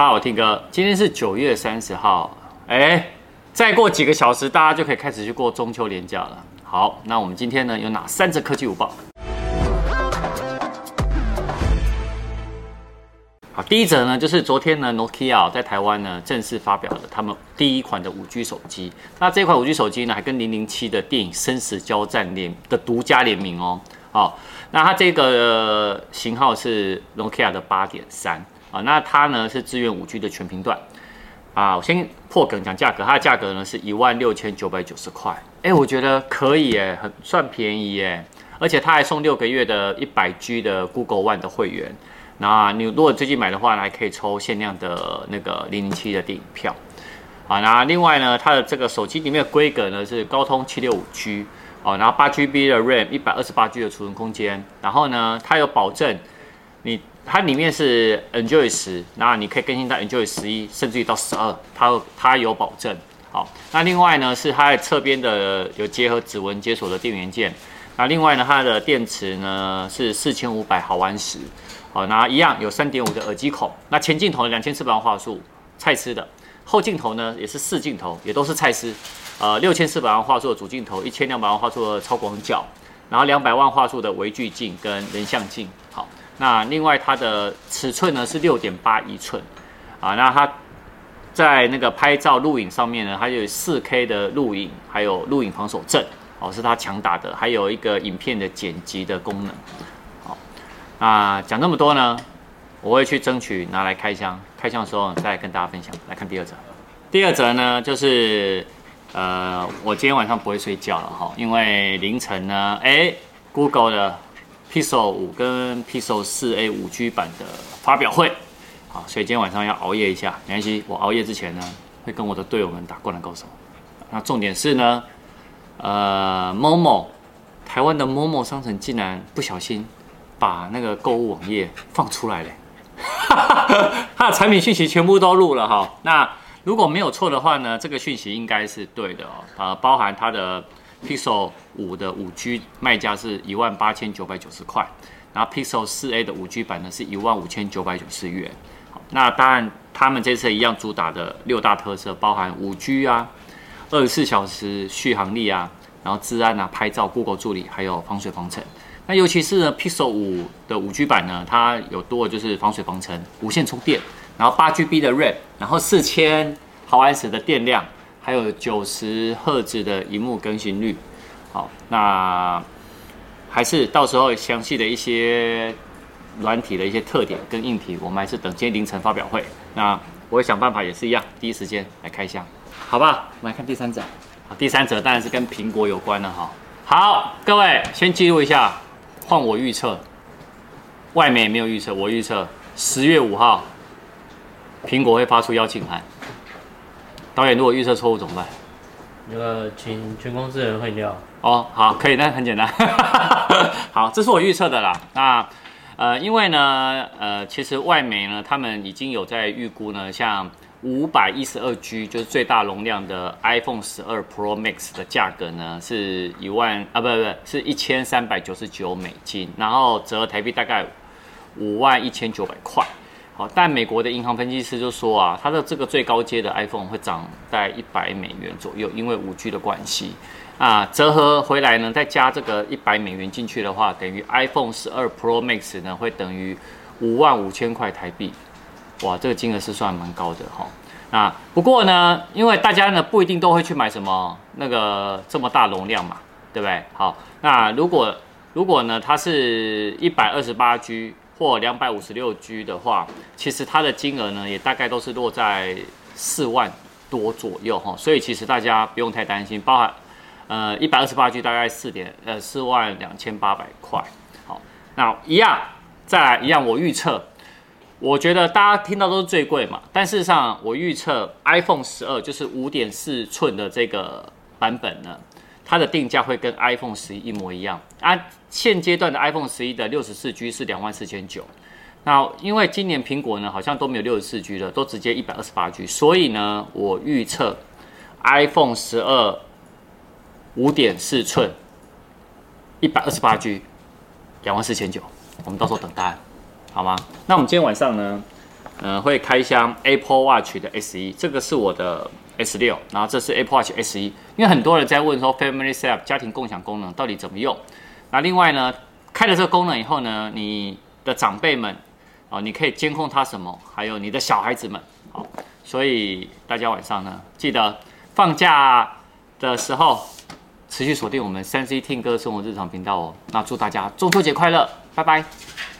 大家好，我 Tim 哥，今天是九月三十号，哎，再过几个小时，大家就可以开始去过中秋连假了。好，那我们今天呢有哪三则科技午报？好，第一则呢就是昨天呢，Nokia 在台湾呢正式发表了他们第一款的五 G 手机。那这款五 G 手机呢还跟零零七的电影《生死交战》联的独家联名哦。好，那它这个型号是 Nokia 的八点三。啊，那它呢是支援五 G 的全频段，啊，我先破梗讲价格，它的价格呢是一万六千九百九十块，哎，我觉得可以哎，很算便宜耶，而且它还送六个月的一百 G 的 Google One 的会员，那你如果最近买的话，还可以抽限量的那个零零七的电影票，啊，那另外呢，它的这个手机里面的规格呢是高通七六五 G，哦，然后八 GB 的 RAM，一百二十八 G 的储存空间，然后呢，它有保证你。它里面是 Android 十，那你可以更新到 Enjoy 十一，甚至于到十二，它它有保证。好，那另外呢是它的侧边的有结合指纹解锁的电源键。那另外呢，它的电池呢是四千五百毫安时。好，那一样有三点五的耳机孔。那前镜头两千四百万画素，蔡司的。后镜头呢也是四镜头，也都是蔡司。呃，六千四百万画素的主镜头，一千两百万画素的超广角，然后两百万画素的微距镜跟人像镜。那另外它的尺寸呢是六点八一寸，啊，那它在那个拍照录影上面呢，它有四 K 的录影，还有录影防手震，哦，是它强大的，还有一个影片的剪辑的功能，好，那讲那么多呢，我会去争取拿来开箱，开箱的时候再跟大家分享。来看第二则，第二则呢就是，呃，我今天晚上不会睡觉了哈，因为凌晨呢，哎，Google 的。Pixel 五跟 Pixel 四 A 五 G 版的发表会，好，所以今天晚上要熬夜一下，没关系。我熬夜之前呢，会跟我的队友们打灌篮高手。那重点是呢，呃，Momo 台湾的 Momo 商城竟然不小心把那个购物网页放出来了，它的产品讯息全部都录了哈。那如果没有错的话呢，这个讯息应该是对的哦，呃，包含它的。Pixel 五的五 G 卖价是一万八千九百九十块，然后 Pixel 四 A 的五 G 版呢是一万五千九百九十元。那当然他们这次一样主打的六大特色，包含五 G 啊、二十四小时续航力啊，然后治安啊、拍照、Google 助理，还有防水防尘。那尤其是呢 Pixel 五的五 G 版呢，它有多就是防水防尘、无线充电，然后八 GB 的 RAM，然后四千毫安时的电量。还有九十赫兹的荧幕更新率，好，那还是到时候详细的一些软体的一些特点跟硬体，我们还是等今天凌晨发表会。那我会想办法也是一样，第一时间来开箱，好吧？我们来看第三者，好，第三者当然是跟苹果有关的哈。好，各位先记录一下，换我预测，外媒没有预测，我预测十月五号苹果会发出邀请函。导演，如果预测错误怎么办？那个，请全公司的人换掉。哦，好，可以，那很简单。好，这是我预测的啦。那呃，因为呢，呃，其实外媒呢，他们已经有在预估呢，像五百一十二 G 就是最大容量的 iPhone 十二 Pro Max 的价格呢，是一万啊，不不不，是一千三百九十九美金，然后折合台币大概五万一千九百块。但美国的银行分析师就说啊，它的这个最高阶的 iPhone 会涨在一百美元左右，因为五 G 的关系啊，折合回来呢，再加这个一百美元进去的话，等于 iPhone 十二 Pro Max 呢会等于五万五千块台币，哇，这个金额是算蛮高的哈。啊，不过呢，因为大家呢不一定都会去买什么那个这么大容量嘛，对不对？好，那如果如果呢它是一百二十八 G。或两百五十六 G 的话，其实它的金额呢，也大概都是落在四万多左右哈，所以其实大家不用太担心，包含呃一百二十八 G 大概四点呃四万两千八百块。好，那一样再来一样，我预测，我觉得大家听到都是最贵嘛，但事实上我预测 iPhone 十二就是五点四寸的这个版本呢。它的定价会跟 iPhone 十一一模一样啊。现阶段的 iPhone 十一的六十四 G 是两万四千九，那因为今年苹果呢好像都没有六十四 G 了，都直接一百二十八 G，所以呢，我预测 iPhone 十二五点四寸一百二十八 G 两万四千九，我们到时候等答案，好吗？那我们今天晚上呢，呃，会开箱 Apple Watch 的 SE，这个是我的 S 六，然后这是 Apple Watch S 一。因为很多人在问说 Family Save 家庭共享功能到底怎么用？那另外呢，开了这个功能以后呢，你的长辈们啊，你可以监控他什么？还有你的小孩子们，好，所以大家晚上呢，记得放假的时候持续锁定我们三 C 听歌生活日常频道哦。那祝大家中秋节快乐，拜拜。